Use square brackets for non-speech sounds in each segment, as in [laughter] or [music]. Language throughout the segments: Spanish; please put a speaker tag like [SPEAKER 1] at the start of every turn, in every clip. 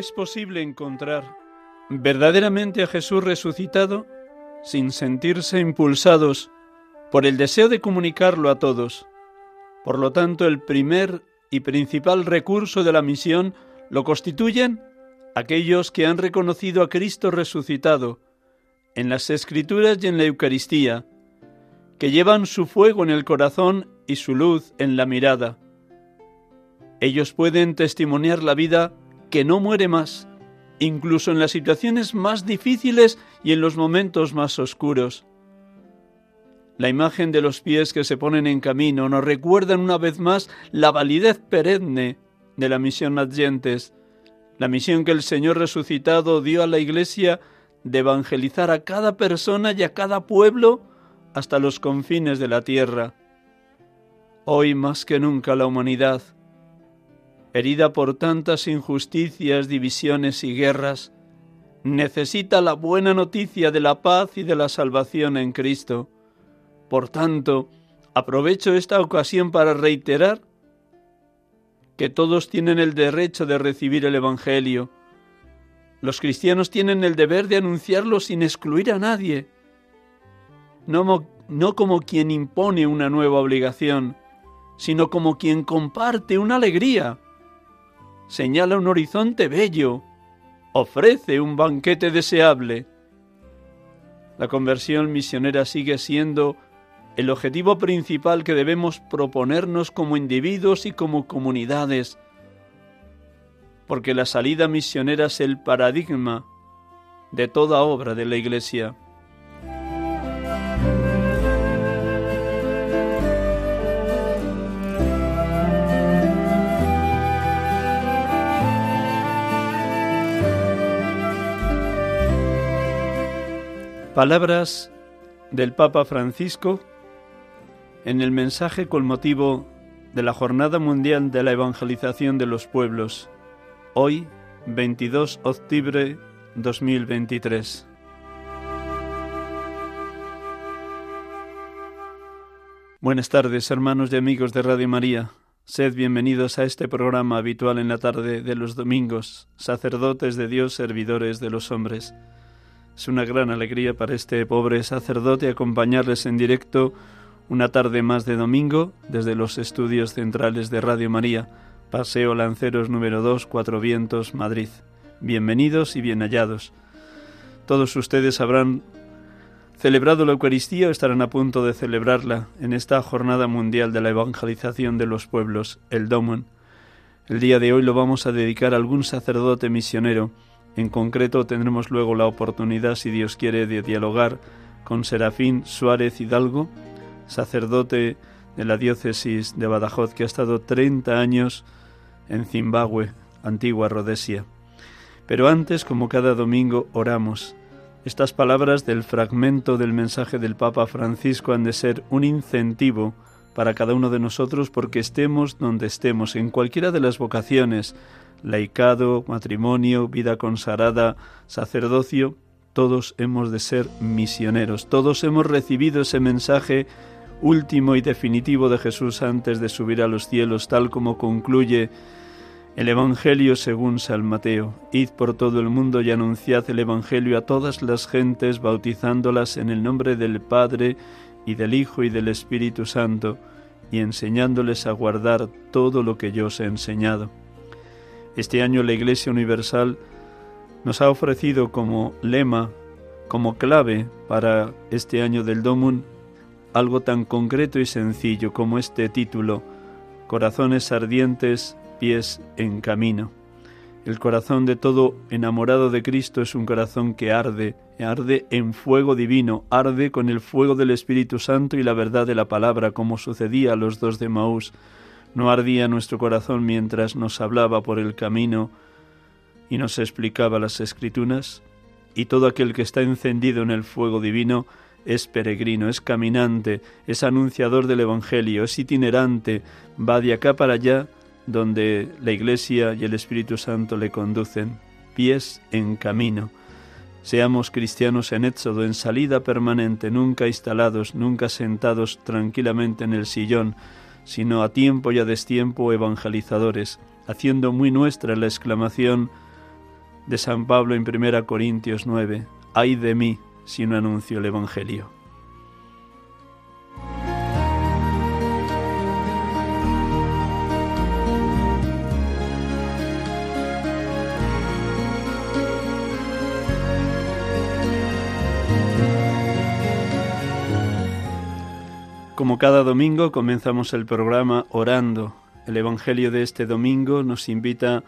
[SPEAKER 1] es posible encontrar verdaderamente a Jesús resucitado sin sentirse impulsados por el deseo de comunicarlo a todos. Por lo tanto, el primer y principal recurso de la misión lo constituyen aquellos que han reconocido a Cristo resucitado en las Escrituras y en la Eucaristía, que llevan su fuego en el corazón y su luz en la mirada. Ellos pueden testimoniar la vida que no muere más, incluso en las situaciones más difíciles y en los momentos más oscuros. La imagen de los pies que se ponen en camino nos recuerdan una vez más la validez perenne de la misión Adyentes, la misión que el Señor resucitado dio a la Iglesia de evangelizar a cada persona y a cada pueblo hasta los confines de la tierra. Hoy más que nunca la humanidad, herida por tantas injusticias, divisiones y guerras, necesita la buena noticia de la paz y de la salvación en Cristo. Por tanto, aprovecho esta ocasión para reiterar que todos tienen el derecho de recibir el Evangelio. Los cristianos tienen el deber de anunciarlo sin excluir a nadie, no, como quien impone una nueva obligación, sino como quien comparte una alegría señala un horizonte bello, ofrece un banquete deseable. La conversión misionera sigue siendo el objetivo principal que debemos proponernos como individuos y como comunidades, porque la salida misionera es el paradigma de toda obra de la Iglesia. Palabras del Papa Francisco en el mensaje con motivo de la Jornada Mundial de la Evangelización de los Pueblos, hoy 22 de octubre 2023. Buenas tardes, hermanos y amigos de Radio María. Sed bienvenidos a este programa habitual en la tarde de los domingos, sacerdotes de Dios, servidores de los hombres. Es una gran alegría para este pobre sacerdote acompañarles en directo una tarde más de domingo desde los estudios centrales de Radio María, Paseo Lanceros número 2, Cuatro Vientos, Madrid. Bienvenidos y bien hallados. Todos ustedes habrán celebrado la Eucaristía o estarán a punto de celebrarla en esta Jornada Mundial de la Evangelización de los Pueblos, el Domon. El día de hoy lo vamos a dedicar a algún sacerdote misionero en concreto tendremos luego la oportunidad, si Dios quiere, de dialogar con Serafín Suárez Hidalgo, sacerdote de la diócesis de Badajoz, que ha estado 30 años en Zimbabue, antigua Rhodesia. Pero antes, como cada domingo, oramos. Estas palabras del fragmento del mensaje del Papa Francisco han de ser un incentivo para cada uno de nosotros porque estemos donde estemos, en cualquiera de las vocaciones, laicado, matrimonio, vida consagrada, sacerdocio, todos hemos de ser misioneros, todos hemos recibido ese mensaje último y definitivo de Jesús antes de subir a los cielos, tal como concluye el Evangelio según San Mateo. Id por todo el mundo y anunciad el Evangelio a todas las gentes, bautizándolas en el nombre del Padre y del Hijo y del Espíritu Santo, y enseñándoles a guardar todo lo que yo os he enseñado. Este año la Iglesia Universal nos ha ofrecido como lema como clave para este año del Domun algo tan concreto y sencillo como este título, Corazones ardientes, pies en camino. El corazón de todo enamorado de Cristo es un corazón que arde, arde en fuego divino, arde con el fuego del Espíritu Santo y la verdad de la palabra, como sucedía a los dos de Maús. No ardía nuestro corazón mientras nos hablaba por el camino y nos explicaba las escrituras, y todo aquel que está encendido en el fuego divino es peregrino, es caminante, es anunciador del Evangelio, es itinerante, va de acá para allá donde la Iglesia y el Espíritu Santo le conducen, pies en camino. Seamos cristianos en éxodo, en salida permanente, nunca instalados, nunca sentados tranquilamente en el sillón, sino a tiempo y a destiempo evangelizadores, haciendo muy nuestra la exclamación de San Pablo en 1 Corintios 9, ay de mí si no anuncio el Evangelio. Como cada domingo comenzamos el programa orando. El Evangelio de este domingo nos invita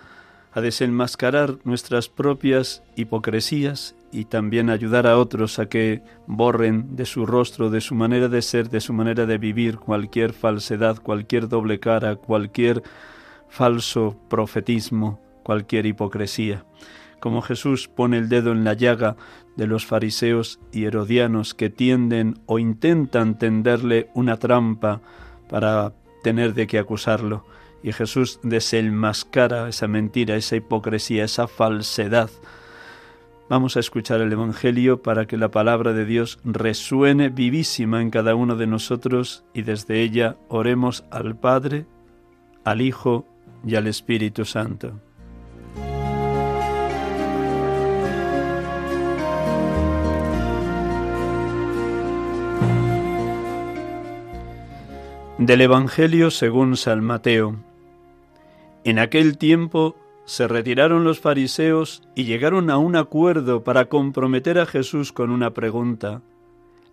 [SPEAKER 1] a desenmascarar nuestras propias hipocresías y también ayudar a otros a que borren de su rostro, de su manera de ser, de su manera de vivir cualquier falsedad, cualquier doble cara, cualquier falso profetismo, cualquier hipocresía. Como Jesús pone el dedo en la llaga de los fariseos y herodianos que tienden o intentan tenderle una trampa para tener de qué acusarlo. Y Jesús desenmascara esa mentira, esa hipocresía, esa falsedad. Vamos a escuchar el Evangelio para que la palabra de Dios resuene vivísima en cada uno de nosotros y desde ella oremos al Padre, al Hijo y al Espíritu Santo. Del Evangelio según San Mateo. En aquel tiempo se retiraron los fariseos y llegaron a un acuerdo para comprometer a Jesús con una pregunta.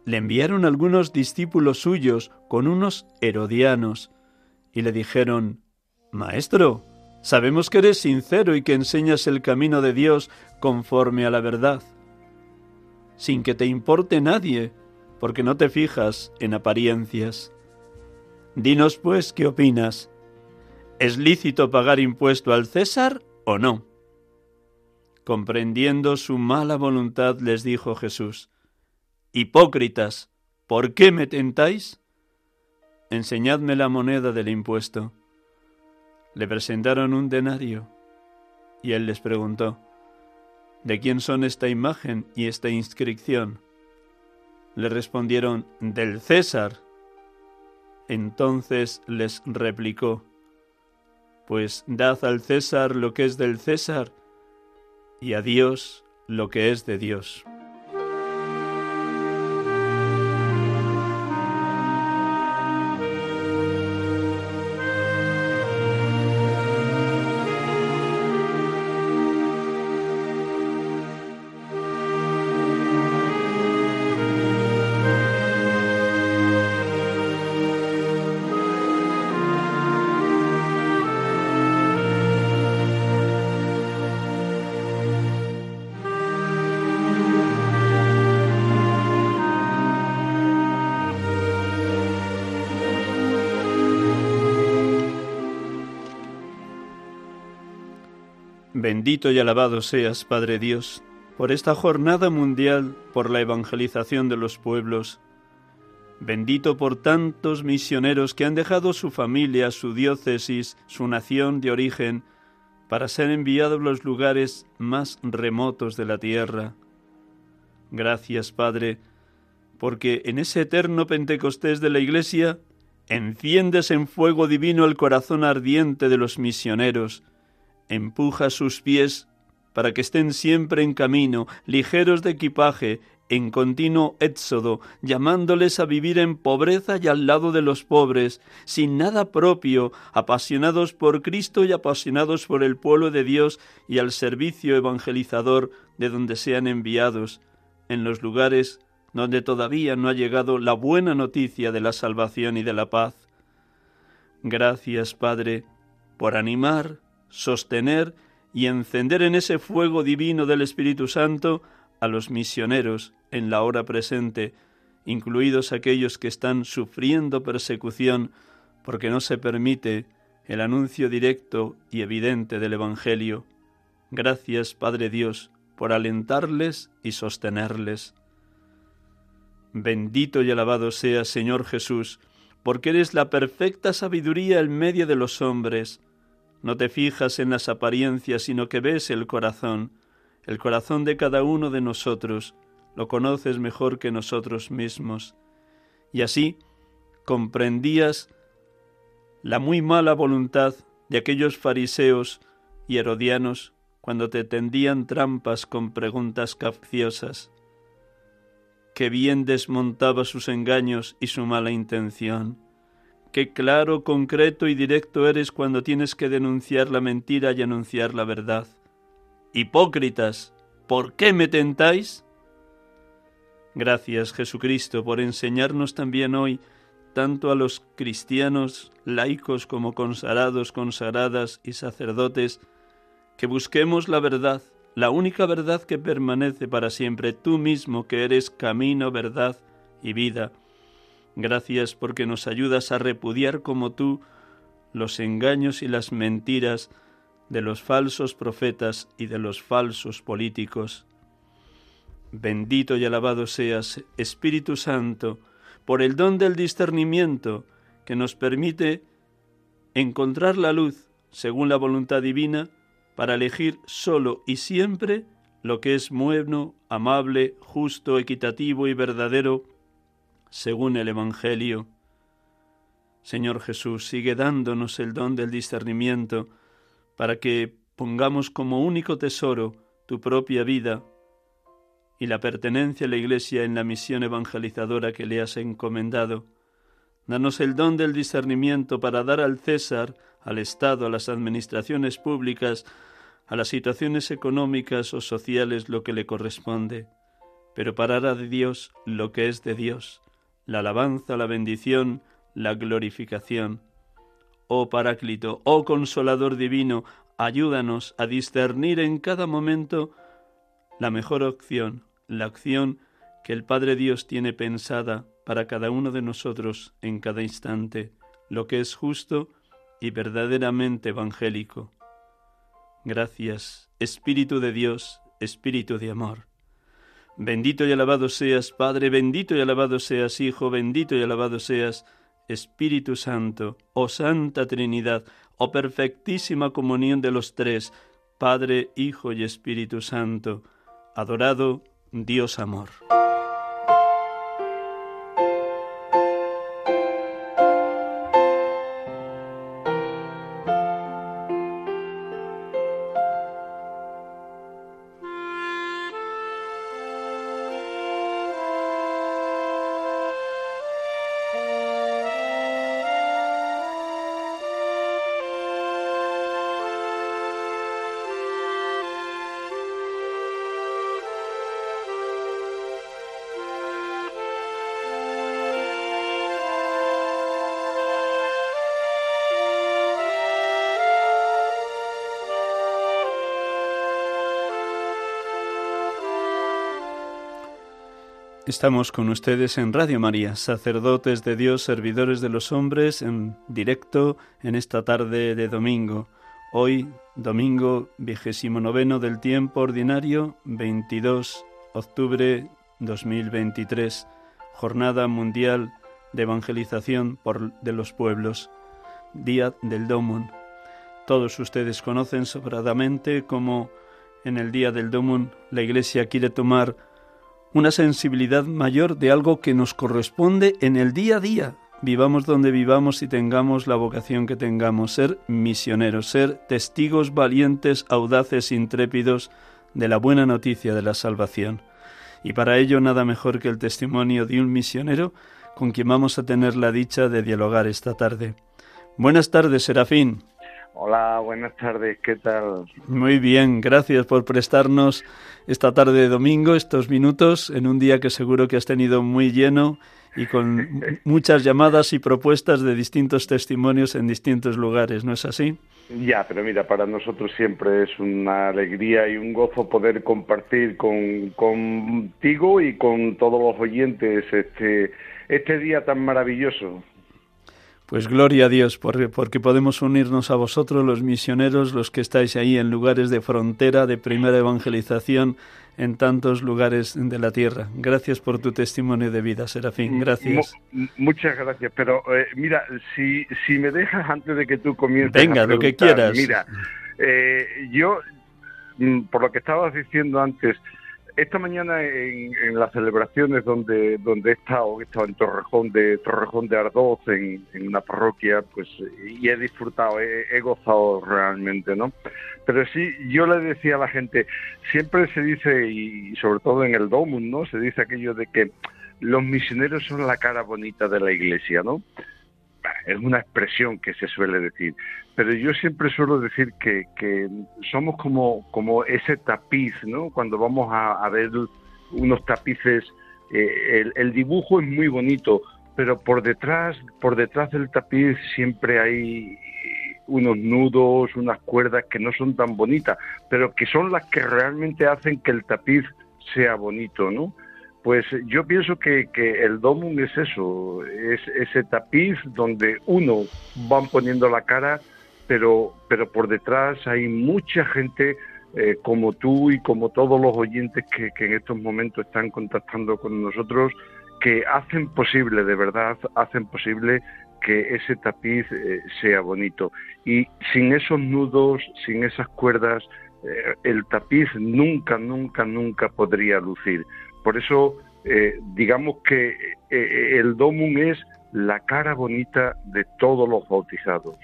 [SPEAKER 1] Le enviaron algunos discípulos suyos con unos herodianos y le dijeron, Maestro, sabemos que eres sincero y que enseñas el camino de Dios conforme a la verdad, sin que te importe nadie, porque no te fijas en apariencias. Dinos, pues, ¿qué opinas? ¿Es lícito pagar impuesto al César o no? Comprendiendo su mala voluntad, les dijo Jesús, Hipócritas, ¿por qué me tentáis? Enseñadme la moneda del impuesto. Le presentaron un denario, y él les preguntó, ¿De quién son esta imagen y esta inscripción? Le respondieron, del César. Entonces les replicó, Pues dad al César lo que es del César, y a Dios lo que es de Dios. Bendito y alabado seas, Padre Dios, por esta jornada mundial, por la evangelización de los pueblos. Bendito por tantos misioneros que han dejado su familia, su diócesis, su nación de origen, para ser enviados a los lugares más remotos de la tierra. Gracias, Padre, porque en ese eterno Pentecostés de la Iglesia enciendes en fuego divino el corazón ardiente de los misioneros, empuja sus pies para que estén siempre en camino, ligeros de equipaje, en continuo éxodo, llamándoles a vivir en pobreza y al lado de los pobres, sin nada propio, apasionados por Cristo y apasionados por el pueblo de Dios y al servicio evangelizador de donde sean enviados, en los lugares donde todavía no ha llegado la buena noticia de la salvación y de la paz. Gracias, Padre, por animar, sostener y encender en ese fuego divino del Espíritu Santo a los misioneros en la hora presente, incluidos aquellos que están sufriendo persecución porque no se permite el anuncio directo y evidente del Evangelio. Gracias, Padre Dios, por alentarles y sostenerles. Bendito y alabado sea, Señor Jesús, porque eres la perfecta sabiduría en medio de los hombres. No te fijas en las apariencias, sino que ves el corazón, el corazón de cada uno de nosotros, lo conoces mejor que nosotros mismos. Y así comprendías la muy mala voluntad de aquellos fariseos y herodianos cuando te tendían trampas con preguntas capciosas que bien desmontaba sus engaños y su mala intención. Qué claro, concreto y directo eres cuando tienes que denunciar la mentira y anunciar la verdad. Hipócritas, ¿por qué me tentáis? Gracias, Jesucristo, por enseñarnos también hoy, tanto a los cristianos, laicos como consagrados, consagradas y sacerdotes, que busquemos la verdad la única verdad que permanece para siempre, tú mismo que eres camino, verdad y vida. Gracias porque nos ayudas a repudiar como tú los engaños y las mentiras de los falsos profetas y de los falsos políticos. Bendito y alabado seas, Espíritu Santo, por el don del discernimiento que nos permite encontrar la luz según la voluntad divina para elegir solo y siempre lo que es bueno, amable, justo, equitativo y verdadero, según el Evangelio. Señor Jesús, sigue dándonos el don del discernimiento, para que pongamos como único tesoro tu propia vida y la pertenencia a la Iglesia en la misión evangelizadora que le has encomendado. Danos el don del discernimiento para dar al César, al Estado, a las administraciones públicas, a las situaciones económicas o sociales lo que le corresponde, pero para de Dios lo que es de Dios, la alabanza, la bendición, la glorificación. Oh Paráclito, oh Consolador Divino, ayúdanos a discernir en cada momento la mejor opción, la acción que el Padre Dios tiene pensada para cada uno de nosotros en cada instante, lo que es justo y verdaderamente evangélico. Gracias, Espíritu de Dios, Espíritu de amor. Bendito y alabado seas, Padre, bendito y alabado seas, Hijo, bendito y alabado seas, Espíritu Santo, oh Santa Trinidad, oh perfectísima comunión de los tres, Padre, Hijo y Espíritu Santo, adorado Dios amor. Estamos con ustedes en Radio María, sacerdotes de Dios, servidores de los hombres, en directo en esta tarde de domingo. Hoy, domingo vigésimo noveno del tiempo ordinario, 22 octubre 2023, Jornada Mundial de Evangelización por, de los Pueblos, Día del Domón. Todos ustedes conocen sobradamente cómo en el Día del Domón la Iglesia quiere tomar una sensibilidad mayor de algo que nos corresponde en el día a día. Vivamos donde vivamos y tengamos la vocación que tengamos, ser misioneros, ser testigos valientes, audaces, intrépidos de la buena noticia de la salvación. Y para ello nada mejor que el testimonio de un misionero con quien vamos a tener la dicha de dialogar esta tarde. Buenas tardes, Serafín.
[SPEAKER 2] Hola, buenas tardes, ¿qué tal?
[SPEAKER 1] Muy bien, gracias por prestarnos esta tarde de domingo, estos minutos, en un día que seguro que has tenido muy lleno y con [laughs] muchas llamadas y propuestas de distintos testimonios en distintos lugares, ¿no es así?
[SPEAKER 2] Ya, pero mira, para nosotros siempre es una alegría y un gozo poder compartir con, contigo y con todos los oyentes este, este día tan maravilloso.
[SPEAKER 1] Pues gloria a Dios, porque, porque podemos unirnos a vosotros, los misioneros, los que estáis ahí en lugares de frontera, de primera evangelización, en tantos lugares de la tierra. Gracias por tu testimonio de vida, Serafín. Gracias.
[SPEAKER 2] muchas gracias. Pero eh, mira, si, si me dejas antes de que tú comiences.
[SPEAKER 1] Venga, lo que quieras.
[SPEAKER 2] Mira, eh, yo, mm, por lo que estabas diciendo antes, esta mañana en, las celebraciones donde donde he estado, he estado en Torrejón de Torrejón de Ardoz, en, una parroquia, pues y he disfrutado, he, gozado realmente, ¿no? Pero sí, yo le decía a la gente, siempre se dice, y sobre todo en el Domum, ¿no? Se dice aquello de que los misioneros son la cara bonita de la iglesia, ¿no? Es una expresión que se suele decir, pero yo siempre suelo decir que, somos como, como ese tapiz, ¿no? Cuando vamos a, ver unos tapices, eh, el, dibujo es muy bonito, pero por detrás, por detrás del tapiz siempre hay unos nudos, unas cuerdas que no son tan bonitas, pero que son las que realmente hacen que el tapiz sea bonito, ¿no? Pues yo pienso que, el domum es eso, es ese tapiz donde uno van poniendo la cara, pero, pero por detrás hay mucha gente eh, como tú y como todos los oyentes que, en estos momentos están contactando con nosotros, que hacen posible, de verdad, hacen posible que ese tapiz eh, sea bonito. Y sin esos nudos, sin esas cuerdas, eh, el tapiz nunca, nunca, nunca podría lucir. Por eso, eh, digamos que eh, el domum es la cara bonita de todos los bautizados.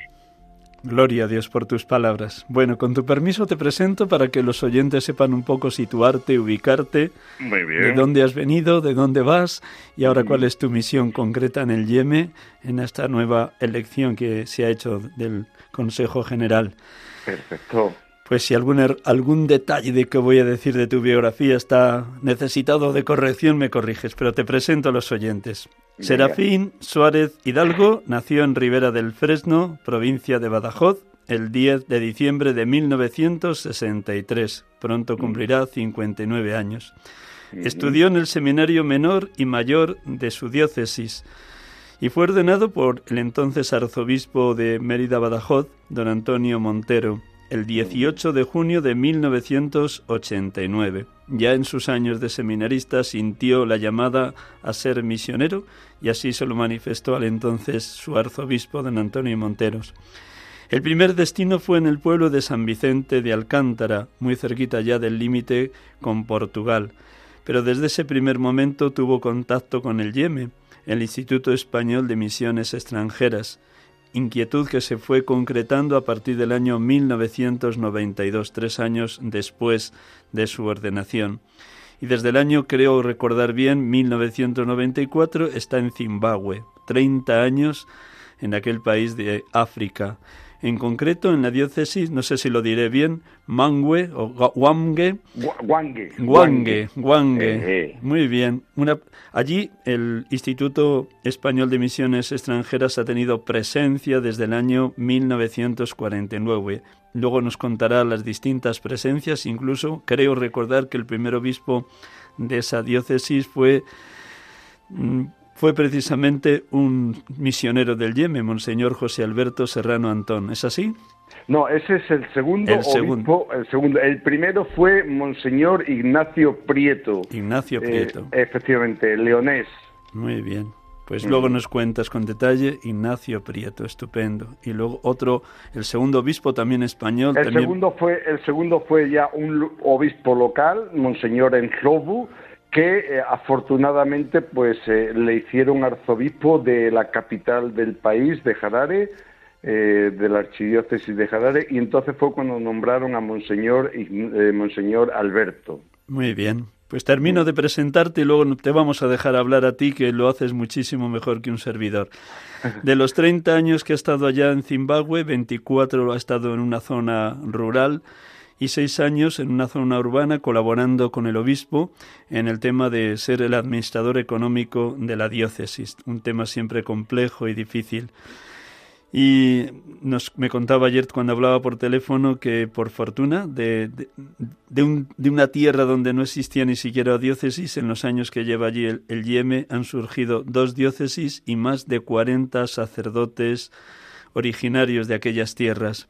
[SPEAKER 1] Gloria a Dios por tus palabras. Bueno, con tu permiso te presento para que los oyentes sepan un poco situarte, ubicarte,
[SPEAKER 2] Muy bien.
[SPEAKER 1] de dónde has venido, de dónde vas y ahora cuál es tu misión concreta en el YEME, en esta nueva elección que se ha hecho del Consejo General.
[SPEAKER 2] Perfecto.
[SPEAKER 1] Pues si algún, er, algún detalle de que voy a decir de tu biografía está necesitado de corrección, me corriges, pero te presento a los oyentes. Serafín Suárez Hidalgo nació en Ribera del Fresno, provincia de Badajoz, el 10 de diciembre de 1963. Pronto cumplirá 59 años. Estudió en el Seminario Menor y Mayor de su diócesis y fue ordenado por el entonces arzobispo de Mérida Badajoz, don Antonio Montero el 18 de junio de 1989. Ya en sus años de seminarista sintió la llamada a ser misionero y así se lo manifestó al entonces su arzobispo don Antonio Monteros. El primer destino fue en el pueblo de San Vicente de Alcántara, muy cerquita ya del límite con Portugal, pero desde ese primer momento tuvo contacto con el YEME, el Instituto Español de Misiones Extranjeras, inquietud que se fue concretando a partir del año 1992, tres años después de su ordenación. Y desde el año, creo recordar bien, 1994, está en Zimbabue, 30 años en aquel país de África en concreto en la diócesis, no sé si lo diré bien, Mangwe o Guangue.
[SPEAKER 2] Guangue.
[SPEAKER 1] Guangue, Guangue. Eh, eh. Muy bien. Una, allí el Instituto Español de Misiones Extranjeras ha tenido presencia desde el año 1949. Luego nos contará las distintas presencias, incluso creo recordar que el primer obispo de esa diócesis fue mm, fue precisamente un misionero del Yemen, Monseñor José Alberto Serrano Antón. ¿Es así?
[SPEAKER 2] No, ese es el segundo el segundo. El segundo. El primero fue Monseñor Ignacio Prieto.
[SPEAKER 1] Ignacio eh, Prieto.
[SPEAKER 2] efectivamente, leonés.
[SPEAKER 1] Muy bien. Pues luego nos cuentas con detalle Ignacio Prieto, estupendo. Y luego otro, el segundo obispo también español.
[SPEAKER 2] El segundo fue, el segundo fue ya un obispo local, Monseñor Enjobu, que eh, afortunadamente pues eh, le hicieron arzobispo de la capital del país, de Harare, eh, de la archidiócesis de Harare, y entonces fue cuando nombraron a Monseñor, Monseñor Alberto.
[SPEAKER 1] Muy bien, Pues termino de presentarte y luego te vamos a dejar hablar a ti, que lo haces muchísimo mejor que un servidor. De los 30 años que ha estado allá en Zimbabue, 24 ha estado en una zona rural y seis años en una zona urbana colaborando con el obispo en el tema de ser el administrador económico de la diócesis, un tema siempre complejo y difícil. Y nos, me contaba ayer cuando hablaba por teléfono que por fortuna de, de, un, de, una tierra donde no existía ni siquiera diócesis, en los años que lleva allí el, el Yeme han surgido dos diócesis y más de 40 sacerdotes originarios de aquellas tierras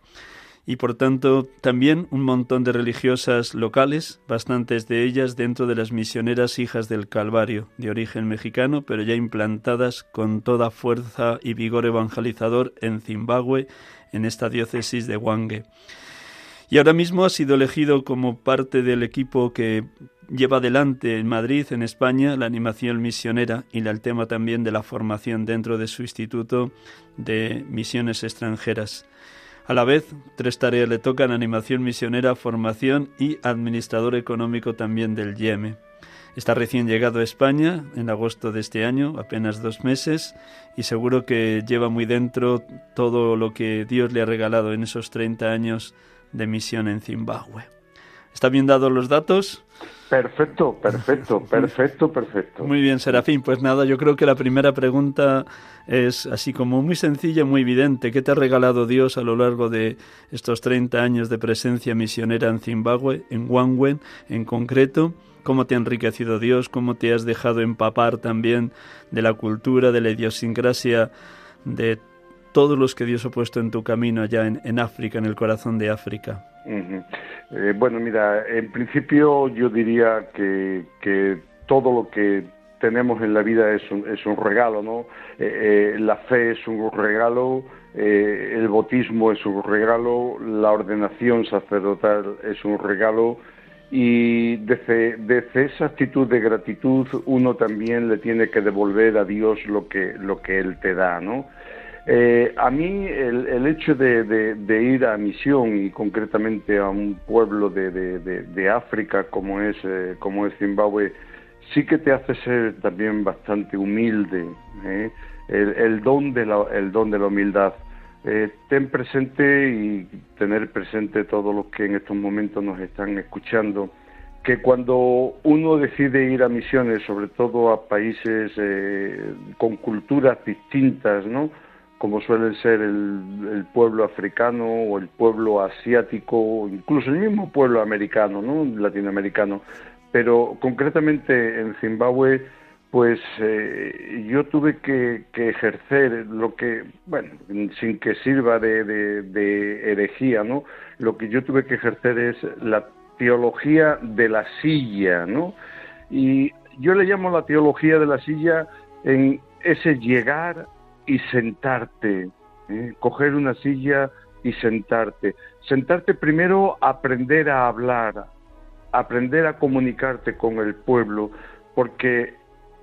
[SPEAKER 1] y por tanto también un montón de religiosas locales, bastantes de ellas dentro de las misioneras hijas del Calvario, de origen mexicano, pero ya implantadas con toda fuerza y vigor evangelizador en Zimbabue, en esta diócesis de Wange. Y ahora mismo ha sido elegido como parte del equipo que lleva adelante en Madrid, en España, la animación misionera y el tema también de la formación dentro de su instituto de misiones extranjeras. A la vez, tres tareas le tocan animación misionera, formación y administrador económico también del YEME. Está recién llegado a España en agosto de este año, apenas dos meses, y seguro que lleva muy dentro todo lo que Dios le ha regalado en esos 30 años de misión en Zimbabue. ¿Está bien dados los datos?
[SPEAKER 2] Perfecto, [laughs] perfecto, perfecto, perfecto.
[SPEAKER 1] Muy bien, Serafín. Pues nada, yo creo que la primera pregunta es así como muy sencilla, muy evidente. ¿Qué te ha regalado Dios a lo largo de estos 30 años de presencia misionera en Zimbabue, en Wangwen en concreto? ¿Cómo te ha enriquecido Dios? ¿Cómo te has dejado empapar también de la cultura, de la idiosincrasia, de todos los que Dios ha puesto en tu camino allá en, África, en el corazón de África?
[SPEAKER 2] Eh, bueno, mira, en principio yo diría que, todo lo que tenemos en la vida es un, regalo, ¿no? Eh, eh, la fe es un regalo, el bautismo es un regalo, la ordenación sacerdotal es un regalo y desde, desde, esa actitud de gratitud uno también le tiene que devolver a Dios lo que, lo que Él te da, ¿no? Eh, a mí el, hecho de, ir a misión y concretamente a un pueblo de, África como es, eh, como es Zimbabue, sí que te hace ser también bastante humilde. ¿eh? El, don de la, el don de la humildad. ten presente y tener presente todos los que en estos momentos nos están escuchando que cuando uno decide ir a misiones, sobre todo a países con culturas distintas, ¿no? Como suelen ser el, pueblo africano o el pueblo asiático, o incluso el mismo pueblo americano, ¿no? latinoamericano. Pero concretamente en Zimbabue, pues eh, yo tuve que, ejercer lo que, bueno, sin que sirva de, de, herejía, ¿no? Lo que yo tuve que ejercer es la teología de la silla, ¿no? Y yo le llamo la teología de la silla en ese llegar y sentarte, ¿eh? coger una silla y sentarte. Sentarte primero, aprender a hablar, aprender a comunicarte con el pueblo, porque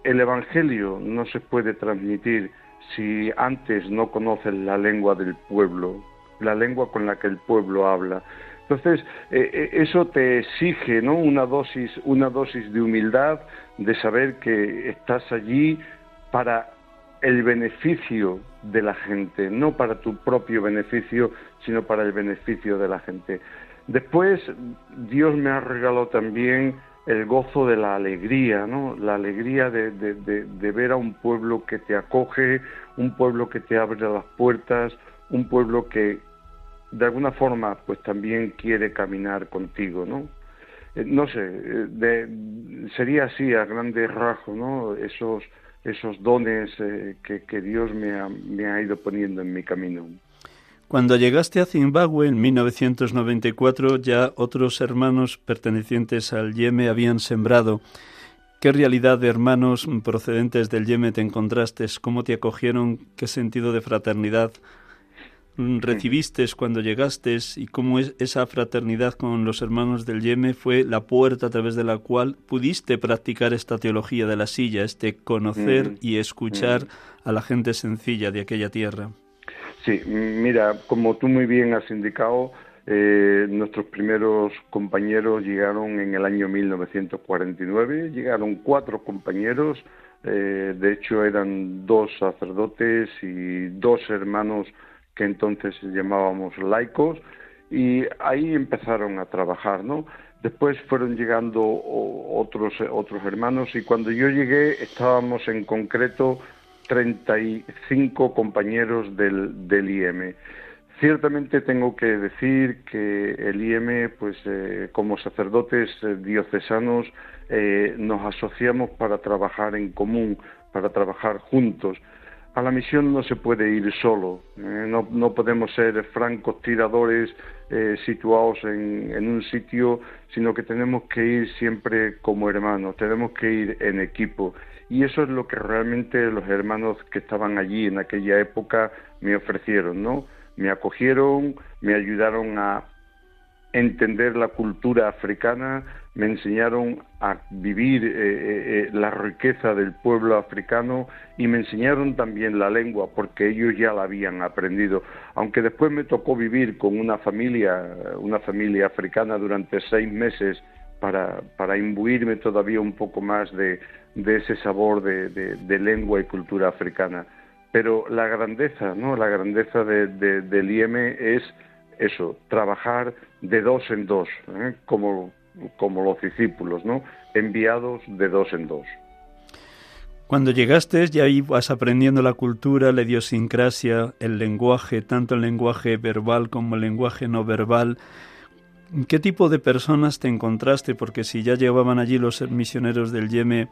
[SPEAKER 2] el Evangelio no se puede transmitir si antes no conoces la lengua del pueblo, la lengua con la que el pueblo habla. Entonces, eh, eh, eso te exige ¿no? una, dosis, una dosis de humildad, de saber que estás allí para el beneficio de la gente, no para tu propio beneficio, sino para el beneficio de la gente. Después, Dios me ha regalado también el gozo de la alegría, ¿no? La alegría de, de, ver a un pueblo que te acoge, un pueblo que te abre las puertas, un pueblo que de alguna forma pues también quiere caminar contigo, ¿no? Eh, no sé, eh, sería así a grandes rasgos, ¿no? Esos esos dones eh, que, Dios me ha, me ha ido poniendo en mi camino.
[SPEAKER 1] Cuando llegaste a Zimbabue en 1994, ya otros hermanos pertenecientes al Yeme habían sembrado. ¿Qué realidad de hermanos procedentes del Yeme te encontraste? ¿Cómo te acogieron? ¿Qué sentido de fraternidad recibiste cuando llegaste y cómo es esa fraternidad con los hermanos del Yeme fue la puerta a través de la cual pudiste practicar esta teología de la silla, este conocer mm, y escuchar mm. a la gente sencilla de aquella tierra.
[SPEAKER 2] Sí, mira, como tú muy bien has indicado, Eh, nuestros primeros compañeros llegaron en el año 1949, llegaron cuatro compañeros, eh, de hecho eran dos sacerdotes y dos hermanos que entonces llamábamos laicos, y ahí empezaron a trabajar, ¿no? Después fueron llegando otros, otros hermanos y cuando yo llegué estábamos en concreto 35 compañeros del, del IM. Ciertamente tengo que decir que el IM, pues eh, como sacerdotes eh, diocesanos, eh, nos asociamos para trabajar en común, para trabajar juntos. A la misión no se puede ir solo, no, no, podemos ser francos tiradores situados en, en, un sitio, sino que tenemos que ir siempre como hermanos, tenemos que ir en equipo. Y eso es lo que realmente los hermanos que estaban allí en aquella época me ofrecieron, ¿no? me acogieron, me ayudaron a entender la cultura africana, me enseñaron a vivir eh, eh, eh, la riqueza del pueblo africano y me enseñaron también la lengua porque ellos ya la habían aprendido. Aunque después me tocó vivir con una familia, una familia africana durante seis meses para, para imbuirme todavía un poco más de, ese sabor de lengua y cultura africana. Pero la grandeza, ¿no? La grandeza de, del IEM es eso, trabajar de dos en dos, ¿eh? como, como los discípulos, ¿no? Enviados de dos en dos.
[SPEAKER 1] Cuando llegaste ya ibas aprendiendo la cultura, la idiosincrasia, el lenguaje, tanto el lenguaje verbal como el lenguaje no verbal. ¿Qué tipo de personas te encontraste? Porque si ya llevaban allí los misioneros del Yeme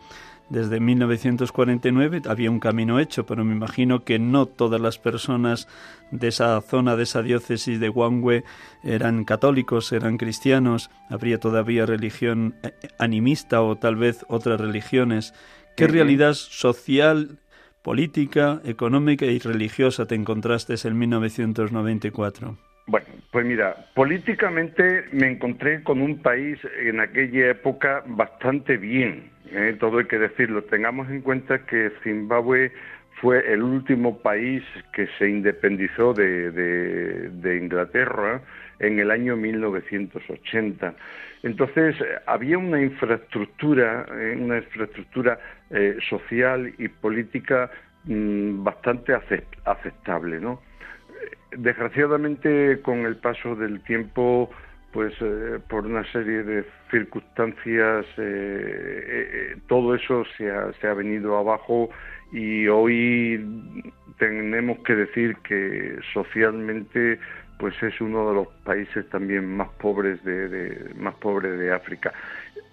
[SPEAKER 1] desde 1949 había un camino hecho, pero me imagino que no todas las personas de esa zona, de esa diócesis de Guangwe, eran católicos, eran cristianos, habría todavía religión eh, animista o tal vez otras religiones. ¿Qué realidad social, política, económica y religiosa te encontraste en 1994?
[SPEAKER 2] Bueno, pues mira, políticamente me encontré con un país en aquella época bastante bien, ¿eh? todo hay que decirlo. Tengamos en cuenta que Zimbabue fue el último país que se independizó de, de, Inglaterra en el año 1980. Entonces había una infraestructura, ¿eh? una infraestructura eh, social y política mm, bastante aceptable, ¿no? Desgraciadamente con el paso del tiempo pues eh, por una serie de circunstancias eh, eh, todo eso se ha, se ha venido abajo y hoy tenemos que decir que socialmente pues es uno de los países también más pobres de, más pobres de África.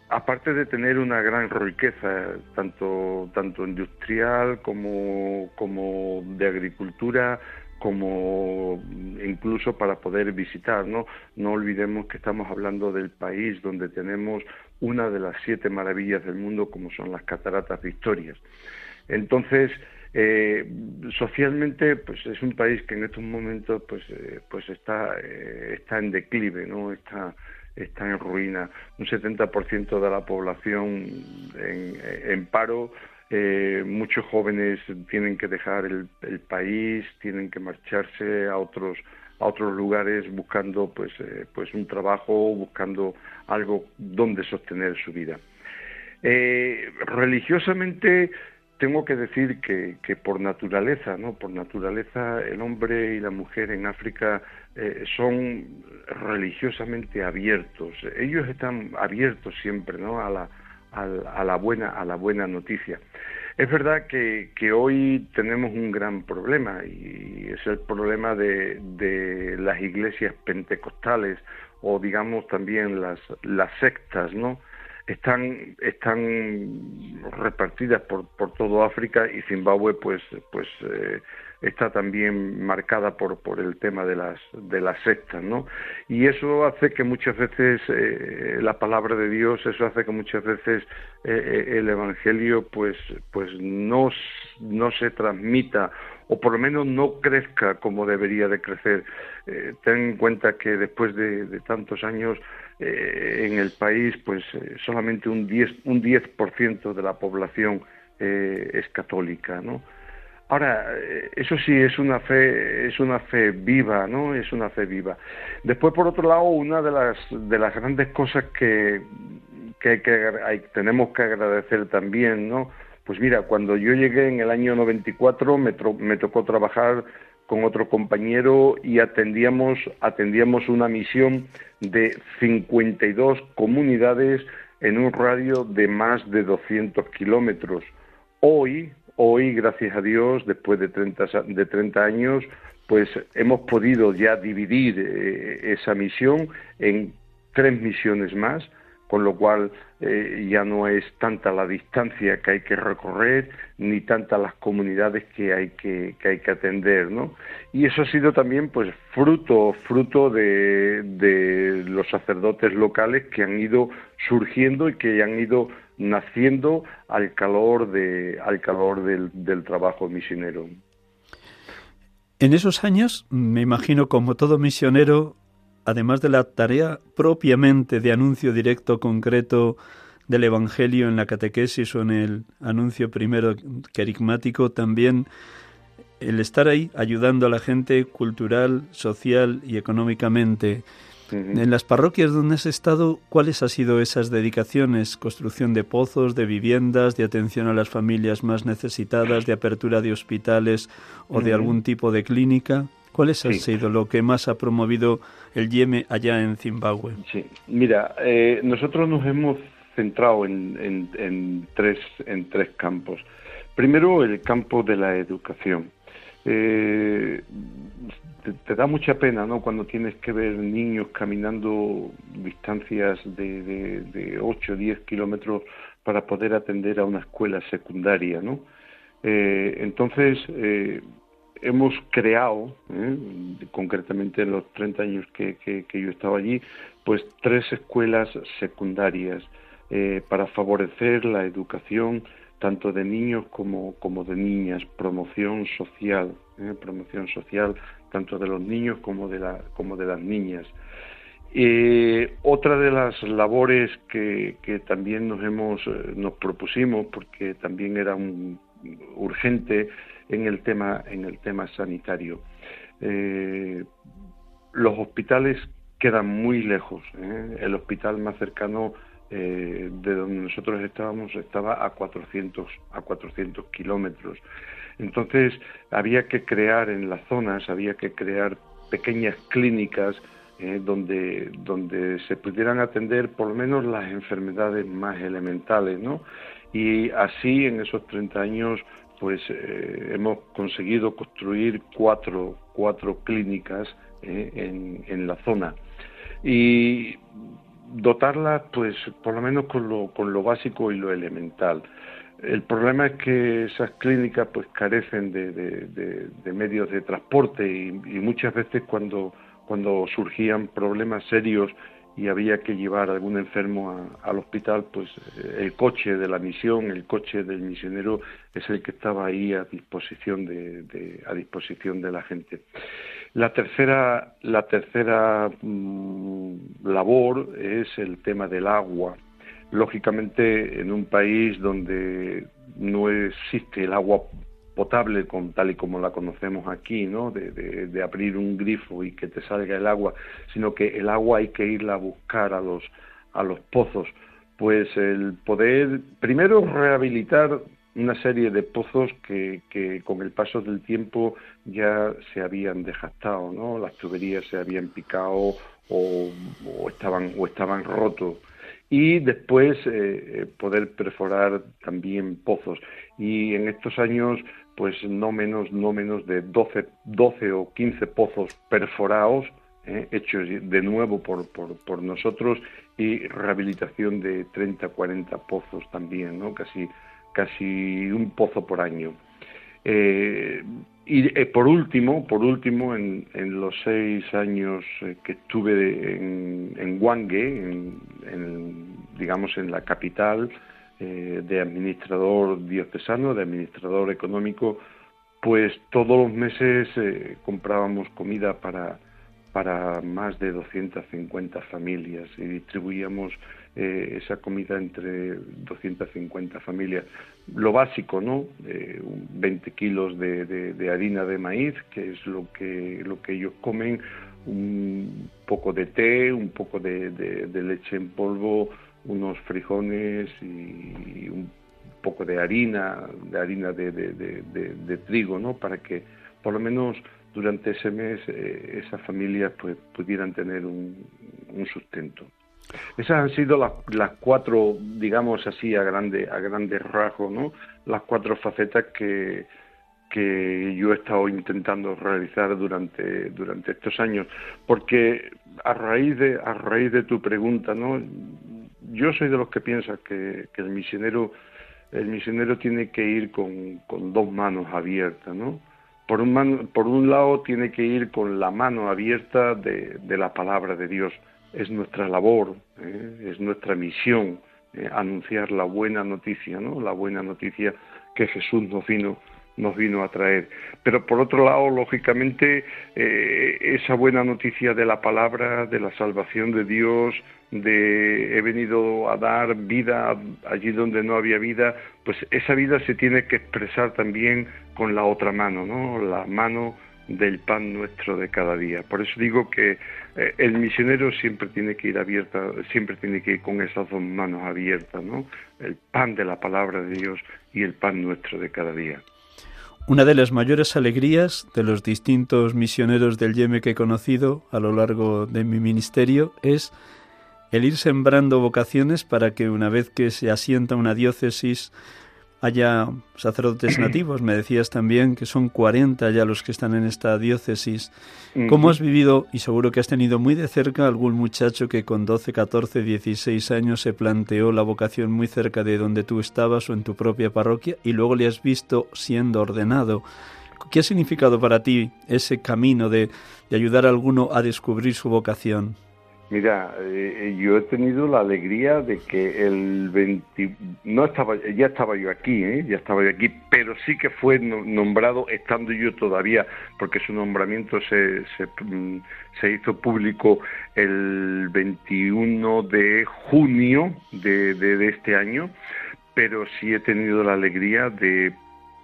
[SPEAKER 2] Aparte de tener una gran riqueza tanto tanto industrial como como de agricultura como incluso para poder visitar, ¿no? No olvidemos que estamos hablando del país donde tenemos una de las siete maravillas del mundo como son las cataratas victorias. Entonces, eh, socialmente, pues es un país que en estos momentos, pues, eh, pues está, eh, está en declive, ¿no? Está, está en ruina. Un 70% de la población en, en paro, eh, muchos jóvenes tienen que dejar el, país, tienen que marcharse a otros a otros lugares buscando pues eh, pues un trabajo, buscando algo donde sostener su vida. Eh, religiosamente tengo que decir que, que, por naturaleza, ¿no? Por naturaleza el hombre y la mujer en África son religiosamente abiertos. Ellos están abiertos siempre, ¿no? A la a la buena a la buena noticia. Es verdad que, hoy tenemos un gran problema y es el problema de, de las iglesias pentecostales o digamos también las, las sectas, ¿no? Están, están repartidas por, por todo África y Zimbabue pues, pues eh, está también marcada por, por el tema de las, de las sectas, ¿no? Y eso hace que muchas veces eh, la palabra de Dios, eso hace que muchas veces eh, eh, el Evangelio pues, pues no, no se transmita o por lo menos no crezca como debería de crecer. ten en cuenta que después de, tantos años en el país, pues solamente un 10%, un 10 de la población es católica, ¿no? Ahora, eh, eso sí es una fe, es una fe viva, ¿no? Es una fe viva. Después, por otro lado, una de las de las grandes cosas que, que, tenemos que agradecer también, ¿no? Pues mira, cuando yo llegué en el año 94 me, me tocó trabajar con otro compañero y atendíamos atendíamos una misión de 52 comunidades en un radio de más de 200 kilómetros. Hoy, hoy, gracias a Dios, después de 30, de 30 años, pues hemos podido ya dividir eh, esa misión en tres misiones más con lo cual eh, ya no es tanta la distancia que hay que recorrer ni tantas las comunidades que hay que, que, hay que atender, ¿no? Y eso ha sido también, pues, fruto, fruto de, de los sacerdotes locales que han ido surgiendo y que han ido naciendo al calor de, al calor del, del trabajo misionero.
[SPEAKER 1] En esos años, me imagino, como todo misionero, además de la tarea propiamente de anuncio directo concreto del Evangelio en la catequesis o en el anuncio primero querigmático, también el estar ahí ayudando a la gente cultural, social y económicamente. En las parroquias donde has estado, ¿cuáles han sido esas dedicaciones? ¿Construcción de pozos, de viviendas, de atención a las familias más necesitadas, de apertura de hospitales o de algún tipo de clínica? ¿Cuáles han sido lo que más ha promovido el YEME allá en Zimbabue?
[SPEAKER 2] Sí, mira, eh, nosotros nos hemos centrado en, tres, en tres campos. Primero, el campo de la educación. Eh, te, da mucha pena ¿no? cuando tienes que ver niños caminando distancias de, de, de 8 o 10 kilómetros para poder atender a una escuela secundaria. ¿no? Eh, entonces, hemos creado, ¿eh? concretamente en los 30 años que, yo estaba allí, pues tres escuelas secundarias eh, para favorecer la educación tanto de niños como, como de niñas, promoción social, ¿eh? promoción social tanto de los niños como de, la, como de las niñas. otra de las labores que, que también nos hemos nos propusimos porque también era un, urgente en el tema, en el tema sanitario. Eh, los hospitales quedan muy lejos. ¿eh? El hospital más cercano eh, de donde nosotros estábamos estaba a 400, a 400 kilómetros. Entonces había que crear en las zonas, había que crear pequeñas clínicas donde, donde se pudieran atender por lo menos las enfermedades más elementales, ¿no? Y así en esos 30 años pues eh, hemos conseguido construir cuatro, cuatro clínicas eh, en, en, la zona y dotarlas pues por lo menos con lo, con lo básico y lo elemental. El problema es que esas clínicas pues carecen de, de, medios de transporte y, y, muchas veces cuando, cuando surgían problemas serios y había que llevar a algún enfermo al hospital, pues eh, el coche de la misión, el coche del misionero es el que estaba ahí a disposición de, a disposición de la gente. La tercera, la tercera mm, labor es el tema del agua. Lógicamente, en un país donde no existe el agua potable con tal y como la conocemos aquí, ¿no? De, abrir un grifo y que te salga el agua, sino que el agua hay que irla a buscar a los a los pozos. Pues el poder primero rehabilitar una serie de pozos que, que con el paso del tiempo ya se habían desgastado, ¿no? Las tuberías se habían picado o, estaban o estaban rotos y después eh, eh, poder perforar también pozos. Y en estos años pues no menos, no menos de 12, 12 o 15 pozos perforados, eh, hechos de nuevo por, por, nosotros, y rehabilitación de 30, 40 pozos también, ¿no? casi, casi un pozo por año. Eh, y eh, por último, por último, en, en los seis años que estuve en, en Wange, en, digamos en la capital, eh, de administrador diocesano, de administrador económico, pues todos los meses eh, comprábamos comida para, para más de 250 familias y distribuíamos eh, esa comida entre 250 familias. Lo básico, ¿no? 20 kilos de, harina de maíz, que es lo que, lo que ellos comen, un poco de té, un poco de, leche en polvo, unos frijoles y un poco de harina, de harina de, trigo, ¿no? Para que por lo menos durante ese mes eh, esas familias pues pudieran tener un, sustento. Esas han sido las, las, cuatro, digamos así, a grande, a grandes rasgos, ¿no? Las cuatro facetas que, que yo he estado intentando realizar durante, durante estos años. Porque a raíz de, a raíz de tu pregunta, ¿no? Yo soy de los que piensa que, que el misionero, el misionero tiene que ir con, con dos manos abiertas, ¿no? por un, por un lado tiene que ir con la mano abierta de, la palabra de Dios. Es nuestra labor, ¿eh? es nuestra misión ¿eh? anunciar la buena noticia, ¿no? La buena noticia que Jesús nos vino nos vino a traer. Pero por otro lado, lógicamente, eh, esa buena noticia de la palabra, de la salvación de Dios, de he venido a dar vida allí donde no había vida, pues esa vida se tiene que expresar también con la otra mano, ¿no? La mano del pan nuestro de cada día. Por eso digo que eh, el misionero siempre tiene que ir abierta, siempre tiene que ir con esas dos manos abiertas, ¿no? El pan de la palabra de Dios y el pan nuestro de cada día.
[SPEAKER 1] Una de las mayores alegrías de los distintos misioneros del Yeme que he conocido a lo largo de mi ministerio es el ir sembrando vocaciones para que una vez que se asienta una diócesis haya sacerdotes [clears throat] nativos. Me decías también que son 40 ya los que están en esta diócesis. ¿Cómo has vivido, y seguro que has tenido muy de cerca, algún muchacho que con 12, 14, 16 años se planteó la vocación muy cerca de donde tú estabas o en tu propia parroquia y luego le has visto siendo ordenado? ¿Qué ha significado para ti ese camino de, de ayudar a alguno a descubrir su vocación?
[SPEAKER 2] Mira, eh, yo he tenido la alegría de que el 20, no estaba, ya estaba yo aquí, ¿eh? ya estaba yo aquí, pero sí que fue nombrado estando yo todavía, porque su nombramiento se, se, mm, hizo público el 21 de junio de, de este año, pero sí he tenido la alegría de